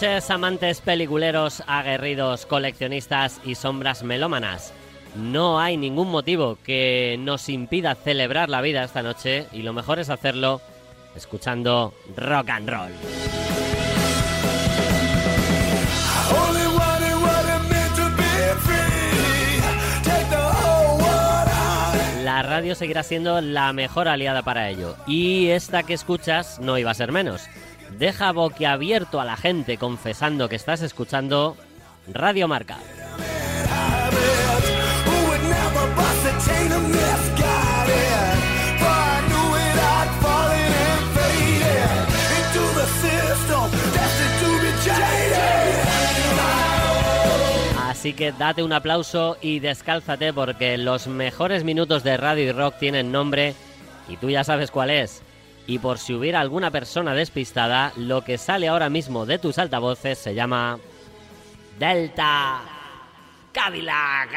Noches, amantes peliculeros, aguerridos, coleccionistas y sombras melómanas. No hay ningún motivo que nos impida celebrar la vida esta noche y lo mejor es hacerlo escuchando rock and roll. La radio seguirá siendo la mejor aliada para ello y esta que escuchas no iba a ser menos deja boquiabierto a la gente confesando que estás escuchando Radio Marca. Así que date un aplauso y descálzate porque los mejores minutos de radio y rock tienen nombre y tú ya sabes cuál es. Y por si hubiera alguna persona despistada, lo que sale ahora mismo de tus altavoces se llama Delta Cadillac.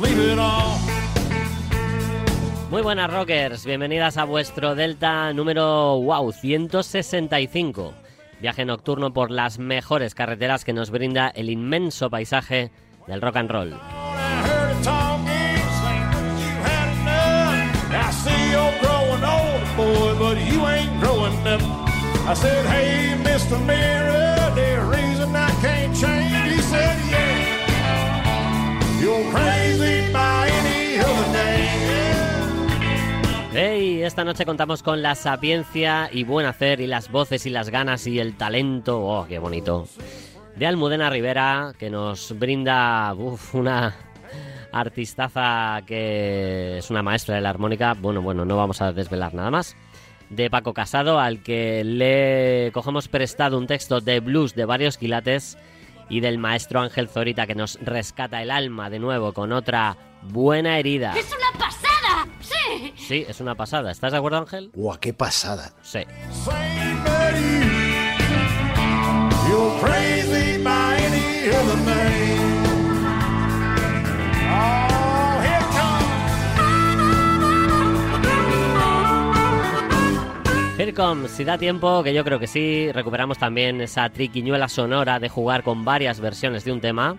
Sleep. Muy buenas rockers, bienvenidas a vuestro Delta número wow 165. Viaje nocturno por las mejores carreteras que nos brinda el inmenso paisaje del rock and roll. Hey, esta noche contamos con la sapiencia y buen hacer y las voces y las ganas y el talento, oh, qué bonito, de Almudena Rivera, que nos brinda una artistaza que es una maestra de la armónica. Bueno, bueno, no vamos a desvelar nada más. De Paco Casado, al que le cogemos prestado un texto de blues de varios quilates y del maestro Ángel Zorita que nos rescata el alma de nuevo con otra buena herida. ¡Es una! ¡Sí! Sí, es una pasada. ¿Estás de acuerdo, Ángel? ¡Guau, qué pasada! Sí. Here comes, si da tiempo, que yo creo que sí, recuperamos también esa triquiñuela sonora de jugar con varias versiones de un tema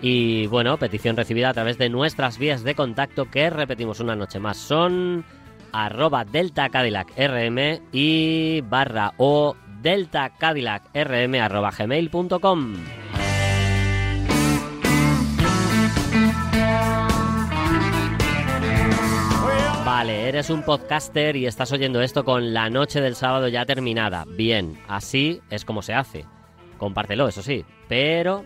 y bueno, petición recibida a través de nuestras vías de contacto que repetimos una noche más. Son arroba delta rm y barra o delta rm arroba gmail.com. Vale, eres un podcaster y estás oyendo esto con la noche del sábado ya terminada. Bien, así es como se hace. Compártelo, eso sí. Pero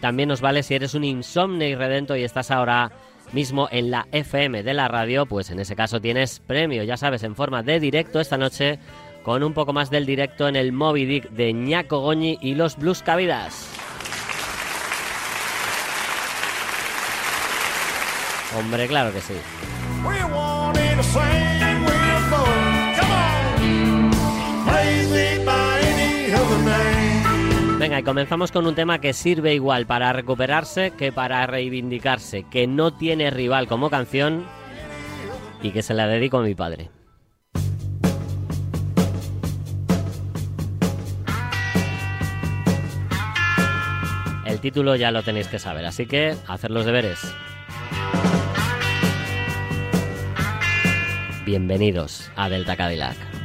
también nos vale si eres un insomne y redento y estás ahora mismo en la FM de la radio, pues en ese caso tienes premio, ya sabes, en forma de directo esta noche con un poco más del directo en el Moby Dick de Ñaco Goñi y los Blues Cavidas. Hombre, claro que sí. Y comenzamos con un tema que sirve igual para recuperarse que para reivindicarse, que no tiene rival como canción y que se la dedico a mi padre. el título ya lo tenéis que saber, así que hacer los deberes. Bienvenidos a Delta Cadillac.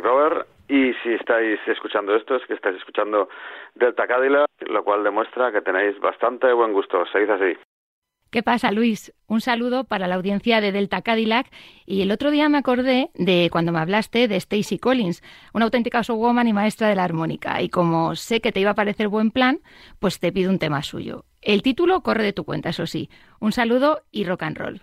Grover y si estáis escuchando esto es que estáis escuchando Delta Cadillac, lo cual demuestra que tenéis bastante buen gusto. Seguid así. ¿Qué pasa, Luis? Un saludo para la audiencia de Delta Cadillac. Y el otro día me acordé de cuando me hablaste de Stacy Collins, una auténtica showwoman y maestra de la armónica. Y como sé que te iba a parecer buen plan, pues te pido un tema suyo. El título corre de tu cuenta, eso sí. Un saludo y rock and roll.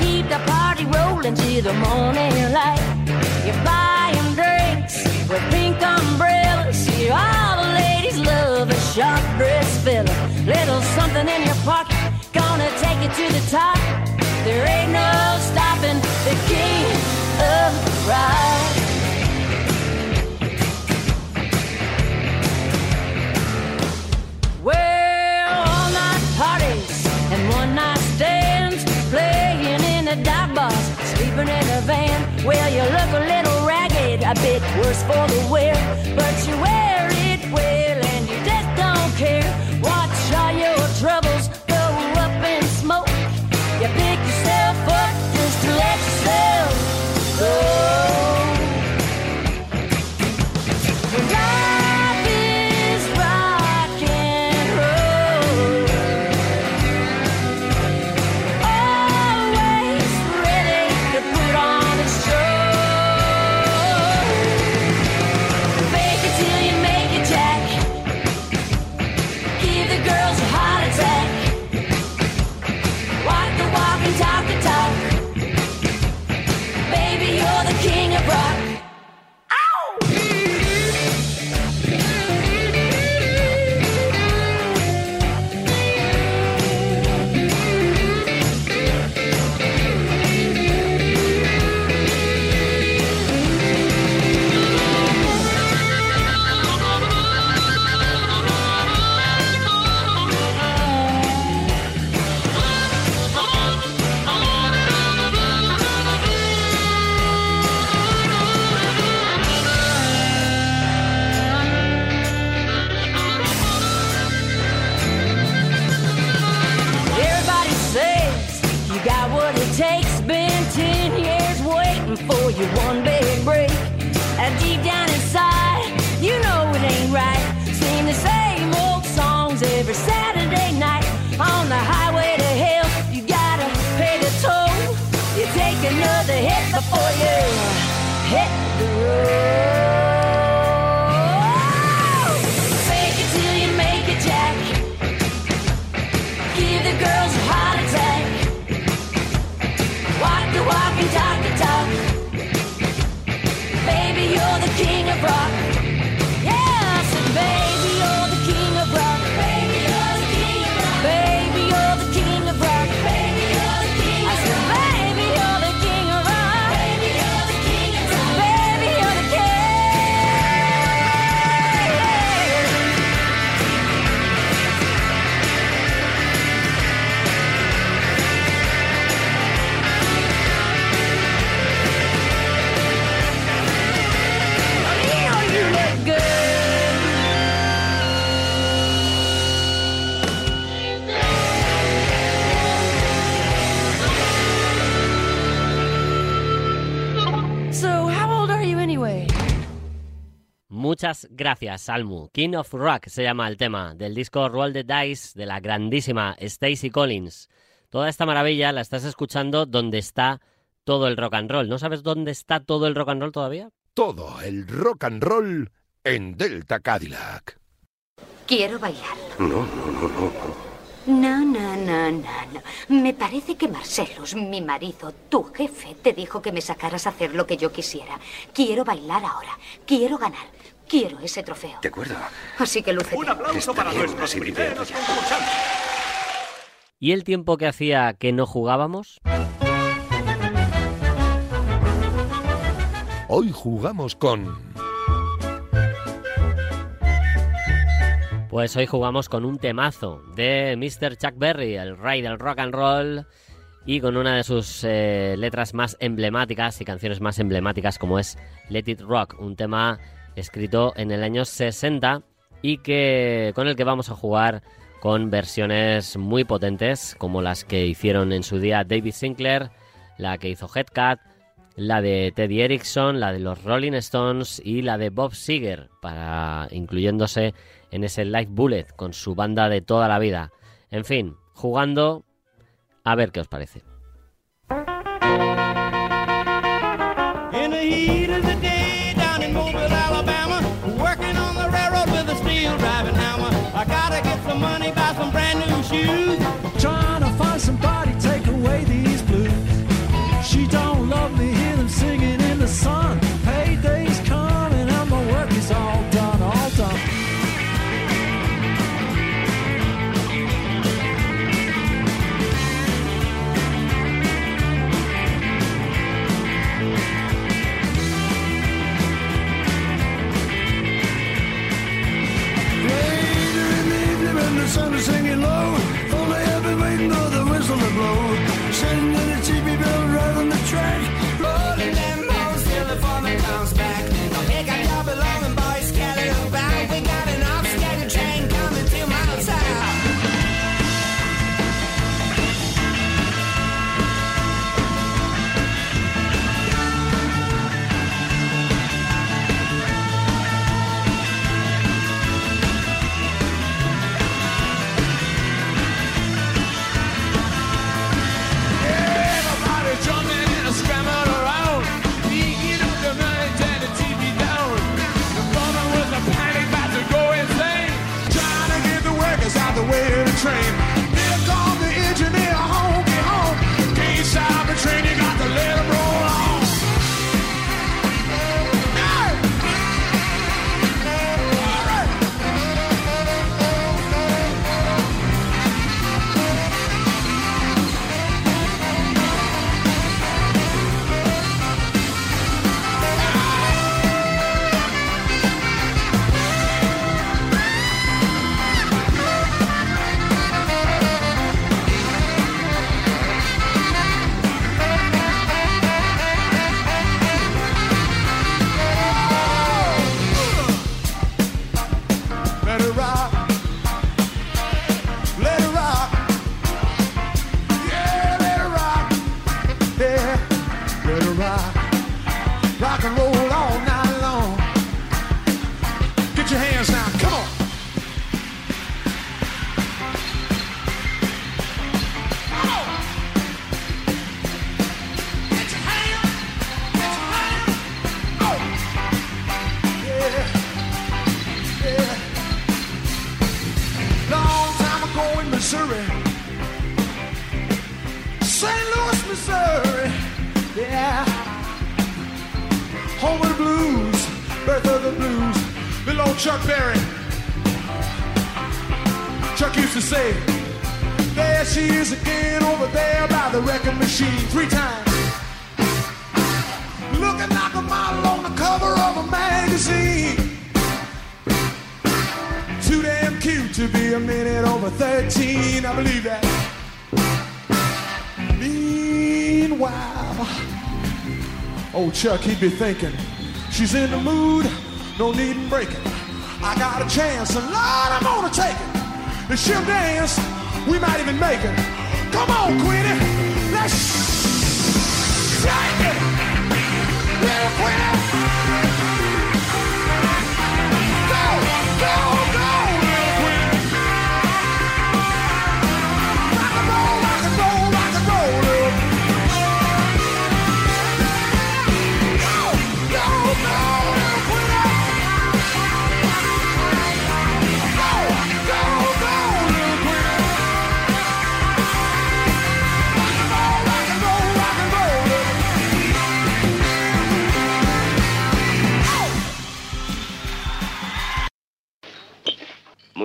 Keep the party rolling till the morning light. You're buying drinks with pink umbrellas. See, all the ladies love a sharp dress fella. Little something in your pocket, gonna take you to the top. There ain't no stopping the king of the sleeping in a van. Well, you look a little ragged, a bit worse for the wear, but you wear it well and you just don't care. Muchas gracias, Salmu. King of Rock se llama el tema del disco Roll the Dice de la grandísima Stacy Collins. Toda esta maravilla la estás escuchando donde está todo el rock and roll. ¿No sabes dónde está todo el rock and roll todavía? Todo el rock and roll en Delta Cadillac. Quiero bailar. No, no, no, no. No, no, no, no, no. Me parece que Marcelus, mi marido, tu jefe, te dijo que me sacaras a hacer lo que yo quisiera. Quiero bailar ahora. Quiero ganar. Quiero ese trofeo. De acuerdo. Así que lúcete. Un aplauso Está para bien, nuestros primeros concursantes. ¿Y el tiempo que hacía que no jugábamos? Hoy jugamos con Pues hoy jugamos con un temazo de Mr. Chuck Berry, el rey del rock and roll, y con una de sus eh, letras más emblemáticas y canciones más emblemáticas como es Let It Rock, un tema escrito en el año 60 y que con el que vamos a jugar con versiones muy potentes como las que hicieron en su día David Sinclair, la que hizo Headcat, la de Teddy Erickson, la de los Rolling Stones y la de Bob Seger, para incluyéndose en ese Live Bullet con su banda de toda la vida. En fin, jugando a ver qué os parece. I gotta get some money, buy some brand new shoes. Trying to find somebody take away these blues. She don't love me, hear them singing in the sun. Payday's machine, three times. Looking like a model on the cover of a magazine. Too damn cute to be a minute over 13, I believe that. Meanwhile, old Chuck, he'd be thinking, she's in the mood, no need in breaking. I got a chance, and Lord, I'm gonna take it. If she'll dance, we might even make it. Come on, Queenie, Go! Go!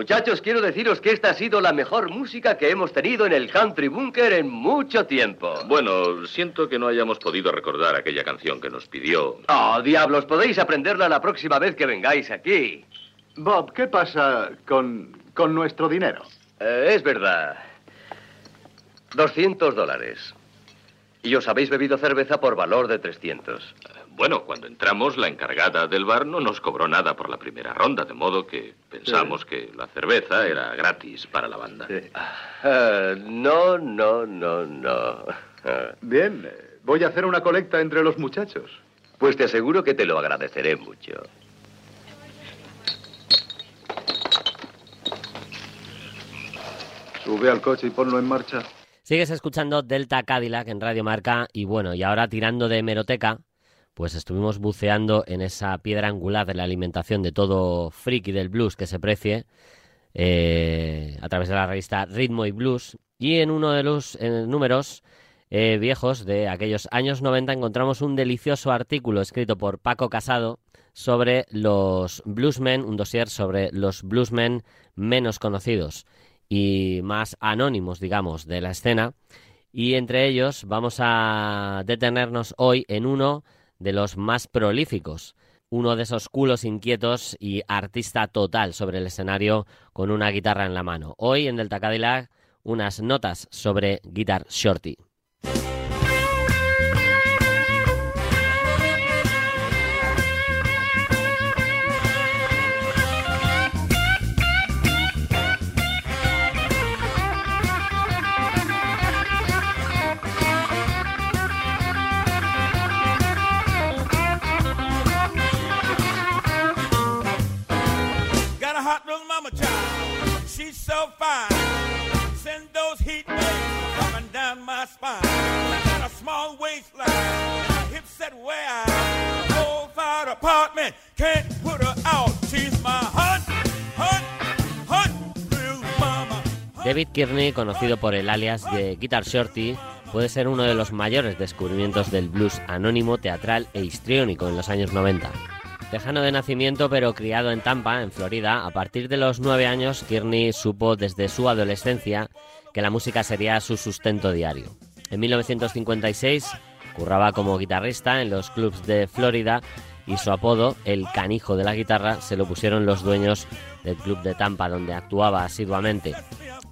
Muchachos, quiero deciros que esta ha sido la mejor música que hemos tenido en el Country Bunker en mucho tiempo. Bueno, siento que no hayamos podido recordar aquella canción que nos pidió. Oh, diablos, podéis aprenderla la próxima vez que vengáis aquí. Bob, ¿qué pasa con, con nuestro dinero? Eh, es verdad. 200 dólares. Y os habéis bebido cerveza por valor de 300. Bueno, cuando entramos, la encargada del bar no nos cobró nada por la primera ronda, de modo que pensamos que la cerveza era gratis para la banda. Eh, no, no, no, no. Bien, voy a hacer una colecta entre los muchachos. Pues te aseguro que te lo agradeceré mucho. Sube al coche y ponlo en marcha. Sigues escuchando Delta Cadillac en Radio Marca y bueno, y ahora tirando de hemeroteca, pues estuvimos buceando en esa piedra angular de la alimentación de todo friki del blues que se precie eh, a través de la revista Ritmo y Blues y en uno de los números eh, viejos de aquellos años 90 encontramos un delicioso artículo escrito por Paco Casado sobre los bluesmen, un dossier sobre los bluesmen menos conocidos y más anónimos, digamos, de la escena. Y entre ellos vamos a detenernos hoy en uno de los más prolíficos, uno de esos culos inquietos y artista total sobre el escenario con una guitarra en la mano. Hoy en Delta Cadillac, unas notas sobre Guitar Shorty. David Kearney, conocido por el alias de Guitar Shorty, puede ser uno de los mayores descubrimientos del blues anónimo, teatral e histriónico en los años 90. Tejano de nacimiento pero criado en Tampa, en Florida, a partir de los nueve años Kearney supo desde su adolescencia que la música sería su sustento diario. En 1956 curraba como guitarrista en los clubs de Florida y su apodo, el canijo de la guitarra, se lo pusieron los dueños del club de Tampa donde actuaba asiduamente.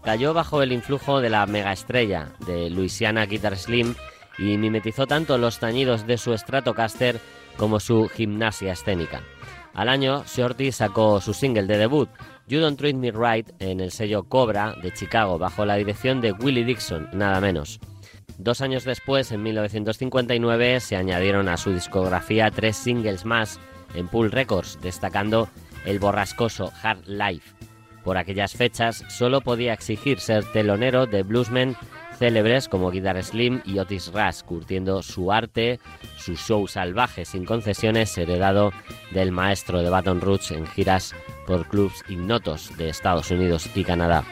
Cayó bajo el influjo de la megaestrella de Louisiana Guitar Slim y mimetizó tanto los tañidos de su Stratocaster como su gimnasia escénica. Al año, Shorty sacó su single de debut, You Don't Treat Me Right, en el sello Cobra de Chicago, bajo la dirección de Willie Dixon, nada menos. Dos años después, en 1959, se añadieron a su discografía tres singles más en Pool Records, destacando el borrascoso Hard Life. Por aquellas fechas, solo podía exigir ser telonero de bluesmen célebres como Guitar Slim y Otis Rush, curtiendo su arte, su show salvaje sin concesiones, heredado del maestro de Baton Rouge en giras por clubs ignotos de Estados Unidos y Canadá.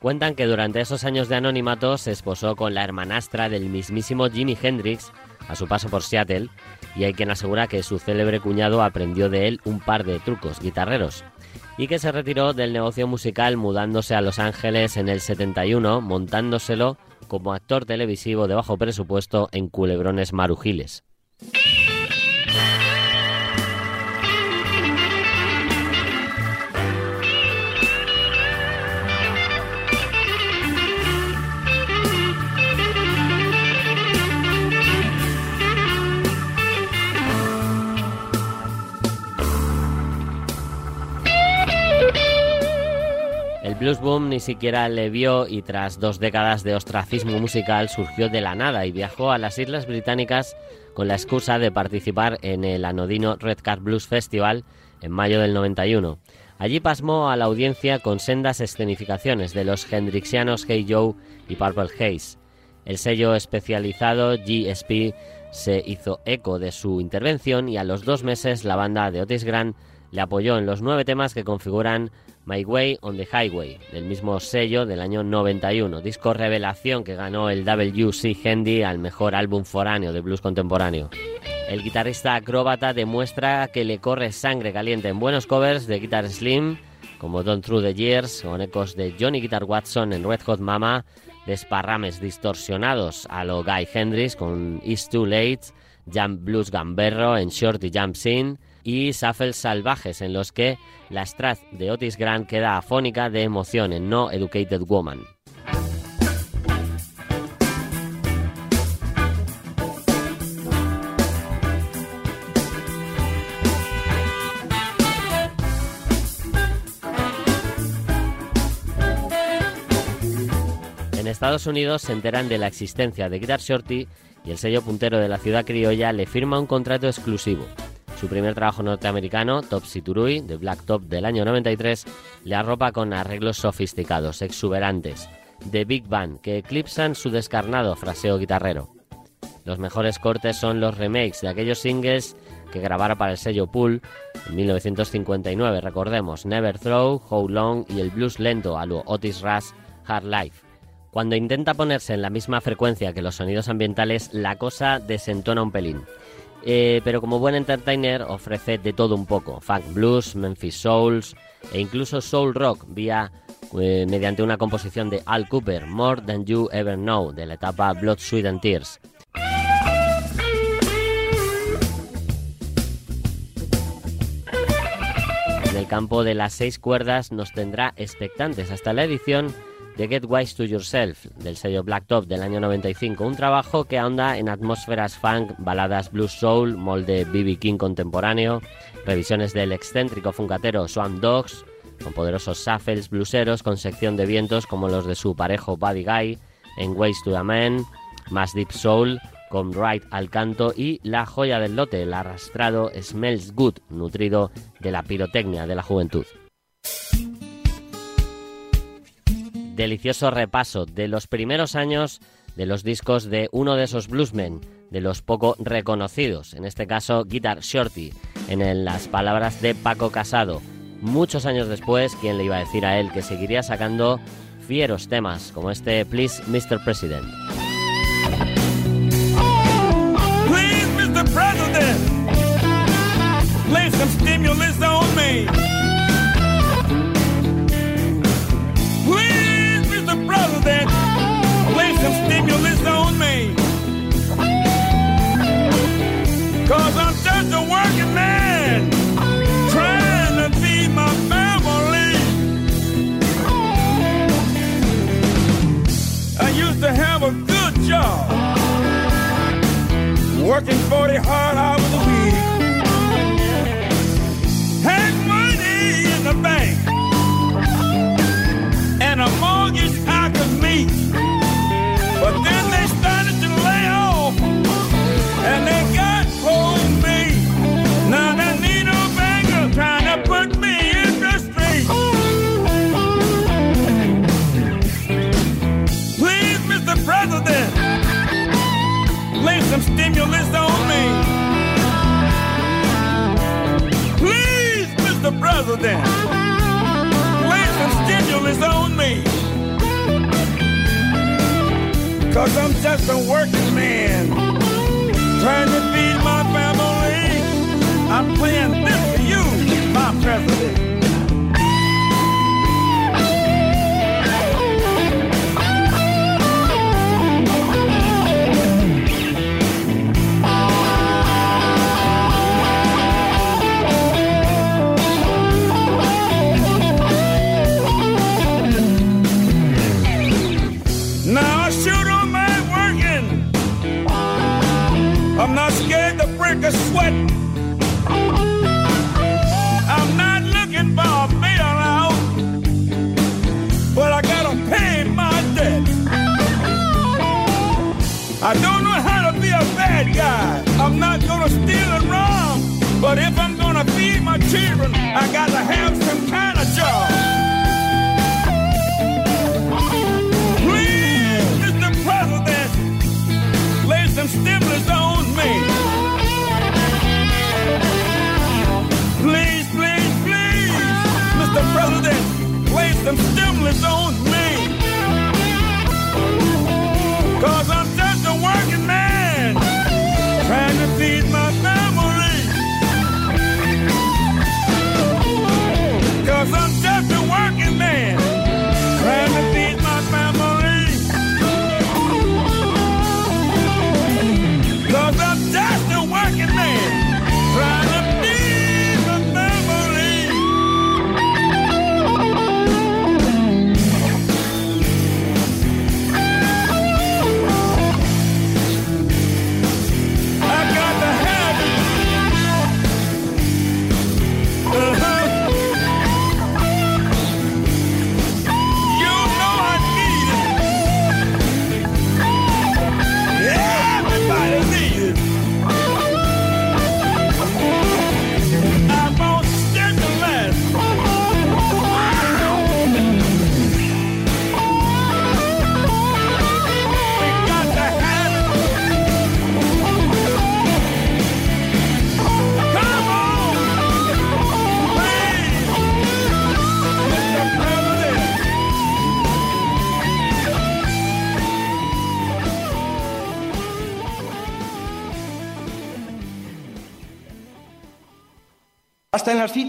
Cuentan que durante esos años de anonimato se esposó con la hermanastra del mismísimo Jimi Hendrix a su paso por Seattle, y hay quien asegura que su célebre cuñado aprendió de él un par de trucos guitarreros, y que se retiró del negocio musical mudándose a Los Ángeles en el 71, montándoselo como actor televisivo de bajo presupuesto en Culebrones Marujiles. El blues boom ni siquiera le vio y tras dos décadas de ostracismo musical surgió de la nada y viajó a las Islas Británicas con la excusa de participar en el anodino Red Car Blues Festival en mayo del 91. Allí pasmó a la audiencia con sendas escenificaciones de los hendrixianos Hey Joe y Purple Haze. El sello especializado GSP se hizo eco de su intervención y a los dos meses la banda de Otis Grant le apoyó en los nueve temas que configuran My Way on the Highway, del mismo sello del año 91, disco revelación que ganó el WC Handy al mejor álbum foráneo de blues contemporáneo. El guitarrista acróbata demuestra que le corre sangre caliente en buenos covers de Guitar Slim, como Don't Through the Years, con ecos de Johnny Guitar Watson en Red Hot Mama, desparrames distorsionados a lo Guy Hendrix con It's Too Late, Jump Blues Gamberro en Shorty Jumps In y Shuffles salvajes en los que la strat de Otis Grant queda afónica de emoción en No Educated Woman. En Estados Unidos se enteran de la existencia de Guitar Shorty y el sello puntero de la ciudad criolla le firma un contrato exclusivo. Su primer trabajo norteamericano, Topsy Turui, de Black Top del año 93, le arropa con arreglos sofisticados, exuberantes, de Big Band, que eclipsan su descarnado fraseo guitarrero. Los mejores cortes son los remakes de aquellos singles que grabara para el sello Pool en 1959, recordemos, Never Throw, How Long y el blues lento a lo Otis Rush Hard Life. Cuando intenta ponerse en la misma frecuencia que los sonidos ambientales, la cosa desentona un pelín. Eh, pero como buen entertainer ofrece de todo un poco, funk blues, Memphis Souls e incluso soul rock vía eh, mediante una composición de Al Cooper, More Than You Ever Know, de la etapa Blood, Sweat and Tears. En el campo de las seis cuerdas nos tendrá expectantes hasta la edición de Get Wise to Yourself del sello Black Top del año 95, un trabajo que ahonda en atmósferas funk, baladas blues soul, molde BB King contemporáneo, revisiones del excéntrico funkatero Swamp Dogs, con poderosos shuffles blueseros con sección de vientos como los de su parejo Buddy Guy en Ways to a Man, más deep soul con Right al canto y la joya del lote, el arrastrado Smells Good, nutrido de la pirotecnia de la juventud. Delicioso repaso de los primeros años de los discos de uno de esos bluesmen, de los poco reconocidos, en este caso Guitar Shorty, en las palabras de Paco Casado. Muchos años después, ¿quién le iba a decir a él que seguiría sacando fieros temas como este Please Mr. President? Please, Mr. President, lay some stimulus on me. Lay some stimulus on me. Cause I'm just a working man trying to feed my family. I used to have a good job working 40 hard hours a week. Had money in the bank and a mortgage some on me. Please, Mr. President, lay some stimulus on me. Cause I'm just a working man trying to feed my family. I'm playing this for you, my president. Scared to break a sweat. I'm not looking for a bailout, but I gotta pay my debt. I don't know how to be a bad guy. I'm not gonna steal and rob, but if I'm gonna feed my children, I gotta have some kind stimulus on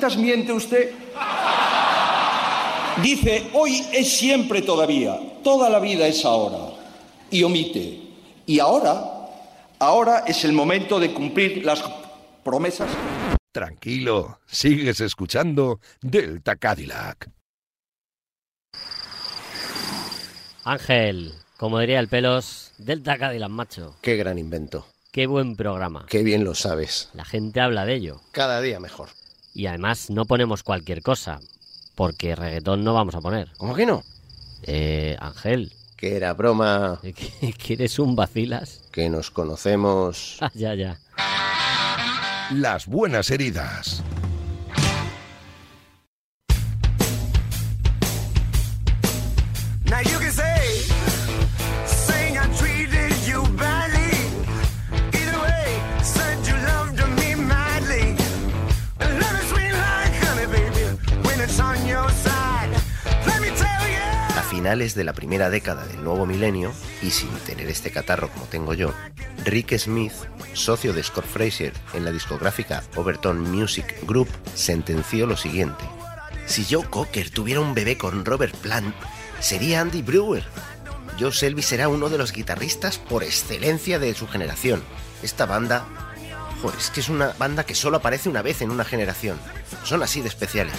Citas miente usted. Dice, hoy es siempre todavía, toda la vida es ahora. Y omite. Y ahora, ahora es el momento de cumplir las promesas. Tranquilo, sigues escuchando Delta Cadillac. Ángel, como diría el pelos, Delta Cadillac, macho. Qué gran invento. Qué buen programa. Qué bien lo sabes. La gente habla de ello. Cada día mejor. Y además no ponemos cualquier cosa, porque reggaetón no vamos a poner. ¿Cómo que no? Eh, Ángel. Que era broma. ¿Quieres un vacilas? Que nos conocemos. Ah, ya, ya. Las buenas heridas. Finales de la primera década del nuevo milenio, y sin tener este catarro como tengo yo, Rick Smith, socio de Scott Fraser en la discográfica Overton Music Group, sentenció lo siguiente. Si Joe Cocker tuviera un bebé con Robert Plant, sería Andy Brewer. Joe Selby será uno de los guitarristas por excelencia de su generación. Esta banda... Joder, es que es una banda que solo aparece una vez en una generación. Son así de especiales.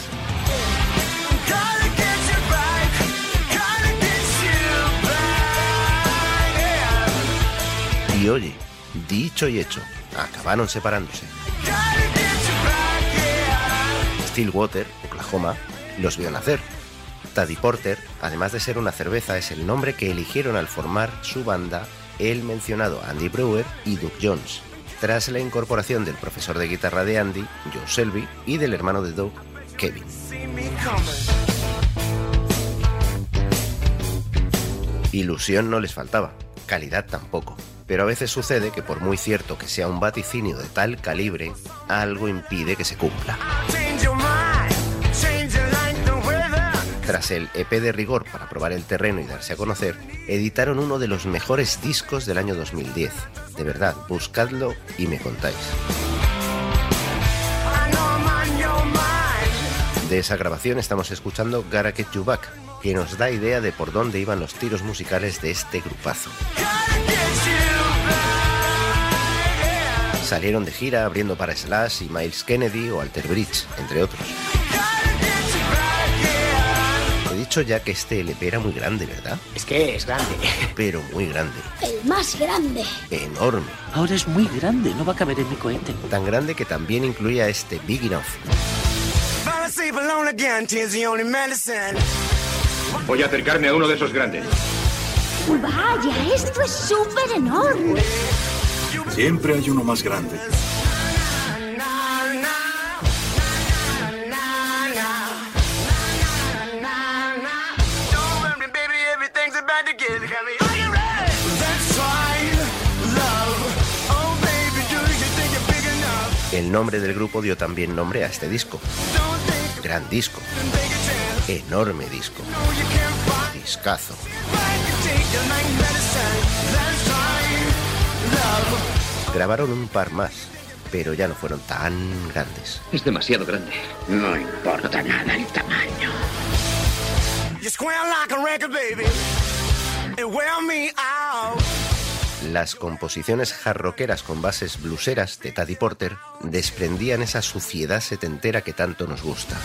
Y oye, dicho y hecho, acabaron separándose. Stillwater, Oklahoma, los vio nacer. Taddy Porter, además de ser una cerveza, es el nombre que eligieron al formar su banda el mencionado Andy Brewer y Duke Jones, tras la incorporación del profesor de guitarra de Andy, Joe Selby, y del hermano de Doug, Kevin. Ilusión no les faltaba, calidad tampoco. Pero a veces sucede que por muy cierto que sea un vaticinio de tal calibre, algo impide que se cumpla. Tras el EP de rigor para probar el terreno y darse a conocer, editaron uno de los mejores discos del año 2010. De verdad, buscadlo y me contáis. De esa grabación estamos escuchando Gotta Get You Back, que nos da idea de por dónde iban los tiros musicales de este grupazo. Salieron de gira abriendo para Slash y Miles Kennedy o Alter Bridge, entre otros. He dicho ya que este LP era muy grande, ¿verdad? Es que es grande. Pero muy grande, El más grande. enorme. Ahora es muy grande, no va a caber en mi cohete. Tan grande que también incluía este Big Enough. Voy a acercarme a uno de esos grandes. Vaya, esto es súper enorme. Siempre hay uno más grande. El nombre del grupo dio también nombre a este disco. Gran disco, enorme disco, discazo. Grabaron un par más, pero ya no fueron tan grandes. Es demasiado grande. No importa nada el tamaño. Las composiciones jarroqueras con bases bluseras de Taddy Porter desprendían esa suciedad setentera que tanto nos gusta.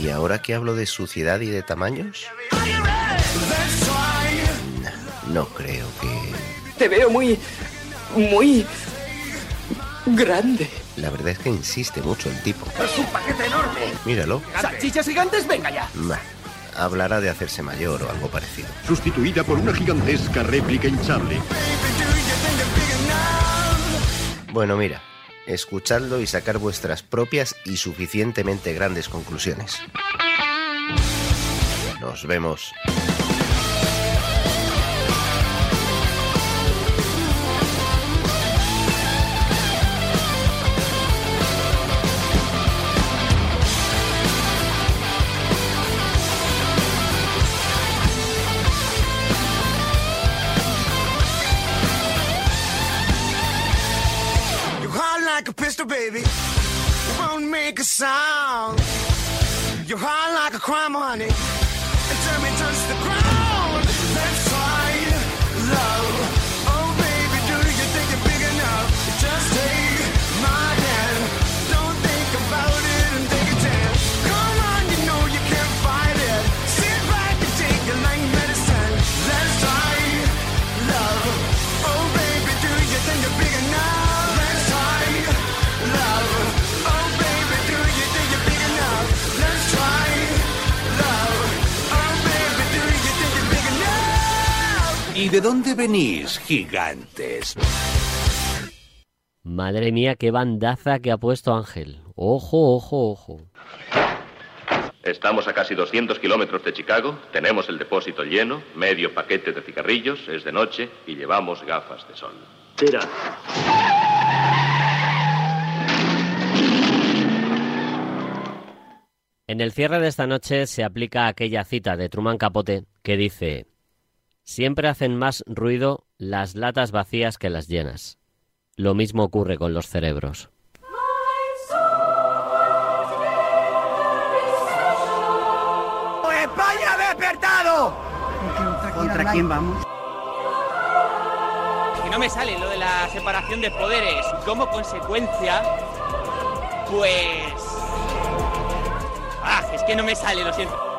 ¿Y ahora que hablo de suciedad y de tamaños? No creo que... Te veo muy. muy. grande. La verdad es que insiste mucho el tipo. Es un paquete enorme. Míralo. ¿Salchichas gigantes? Venga ya. Bah, hablará de hacerse mayor o algo parecido. Sustituida por una gigantesca réplica hinchable. Bueno, mira, escuchadlo y sacar vuestras propias y suficientemente grandes conclusiones. Nos vemos. Sound. You're high like a crime, honey. De dónde venís, gigantes? Madre mía, qué bandaza que ha puesto Ángel. Ojo, ojo, ojo. Estamos a casi 200 kilómetros de Chicago, tenemos el depósito lleno, medio paquete de cigarrillos, es de noche y llevamos gafas de sol. Tira. En el cierre de esta noche se aplica aquella cita de Truman Capote que dice: Siempre hacen más ruido las latas vacías que las llenas. Lo mismo ocurre con los cerebros. ¡España ha despertado! ¿Contra quién vamos? Que no me sale lo de la separación de poderes. Como consecuencia, pues... Ah, es que no me sale, lo siento.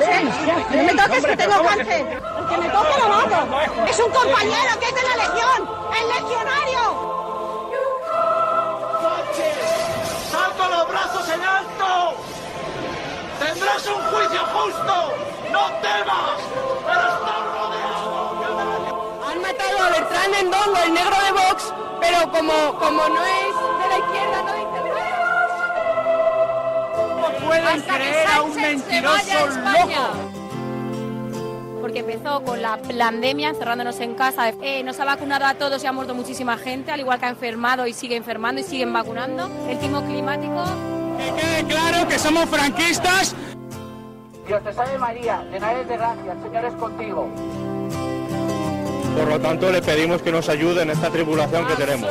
Sé, no me toques que tengo cáncer. El que me toque lo mato. Es un compañero que es de la legión, el legionario. ¡Salto los brazos en alto! ¡Tendrás un juicio justo! ¡No temas! ¡Pero estás rodeado! Han matado a Bertrand Mendongo, el negro de Vox, pero como, como no es de la izquierda, no dice ¿Cómo pueden creer a un mentiroso loco? Porque empezó con la pandemia, encerrándonos en casa. Eh, nos ha vacunado a todos y ha muerto muchísima gente, al igual que ha enfermado y sigue enfermando y siguen vacunando. El timo climático. Que quede claro que somos franquistas. Dios te salve María, llena eres de gracia, el Señor es contigo. Por lo tanto, le pedimos que nos ayude en esta tribulación que tenemos,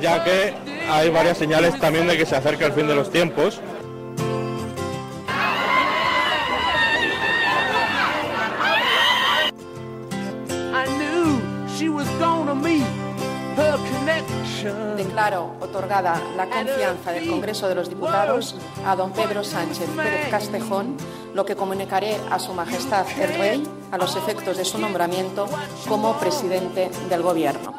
ya que hay varias señales también de que se acerca el fin de los tiempos. Declaro otorgada la confianza del Congreso de los Diputados a don Pedro Sánchez Pérez Castejón, lo que comunicaré a Su Majestad el Rey a los efectos de su nombramiento como presidente del Gobierno.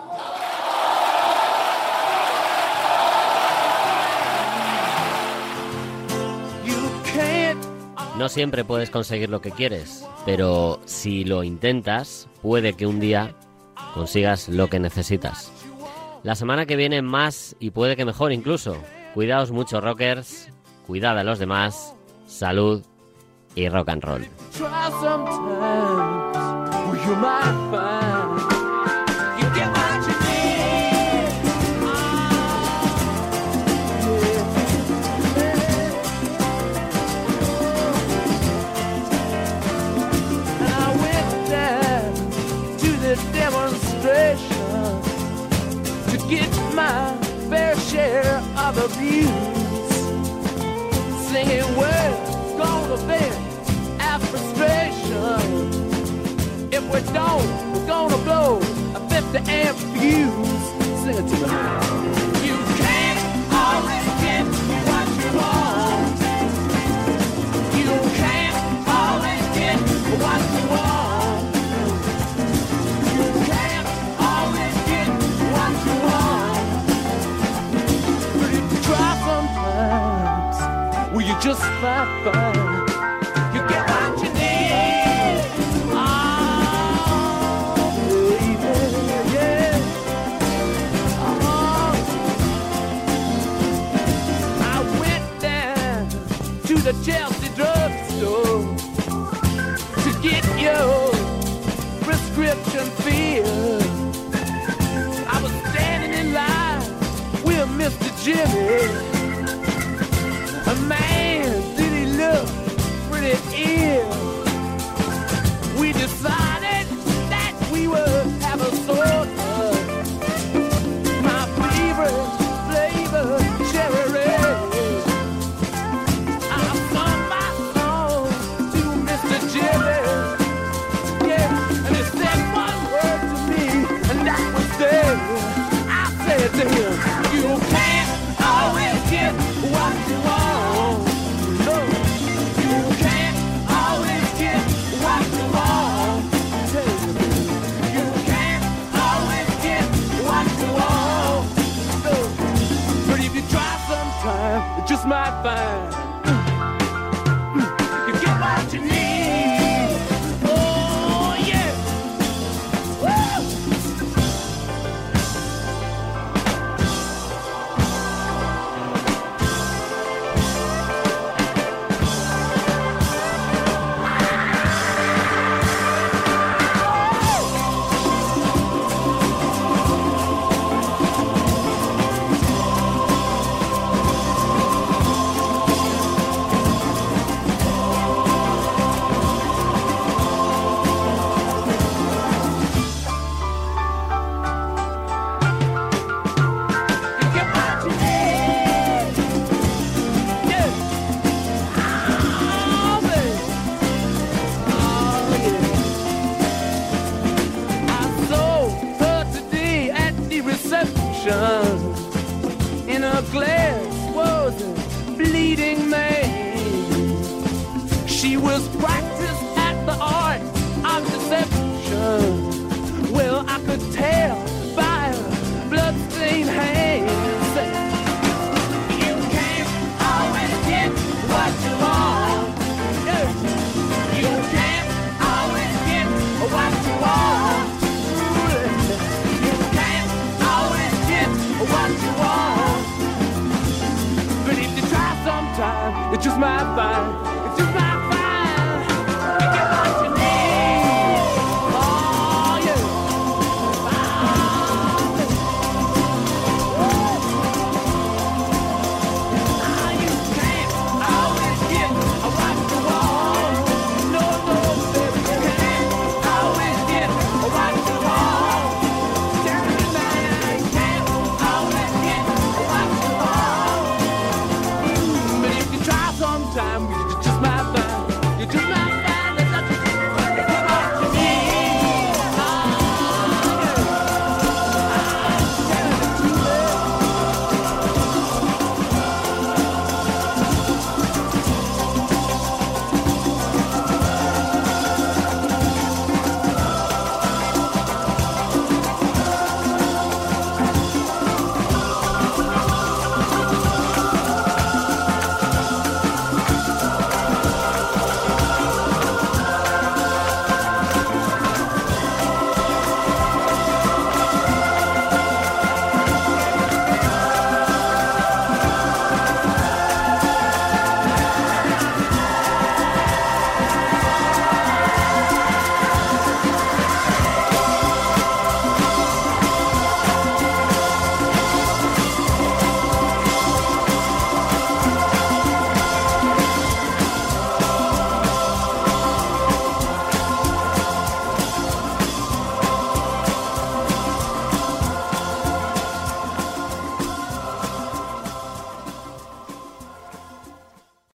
No siempre puedes conseguir lo que quieres, pero si lo intentas, puede que un día consigas lo que necesitas. La semana que viene más y puede que mejor incluso. Cuidaos mucho, rockers. Cuidad a los demás. Salud y rock and roll. Of abuse. Singing words gonna vent our frustration. If we don't, we're gonna blow a 50 amp fuse. Sing it to me. Just might find you get what you need? Oh, baby, yeah. Oh. I went down to the Chelsea drugstore to get your prescription filled. I was standing in line with Mr. Jimmy.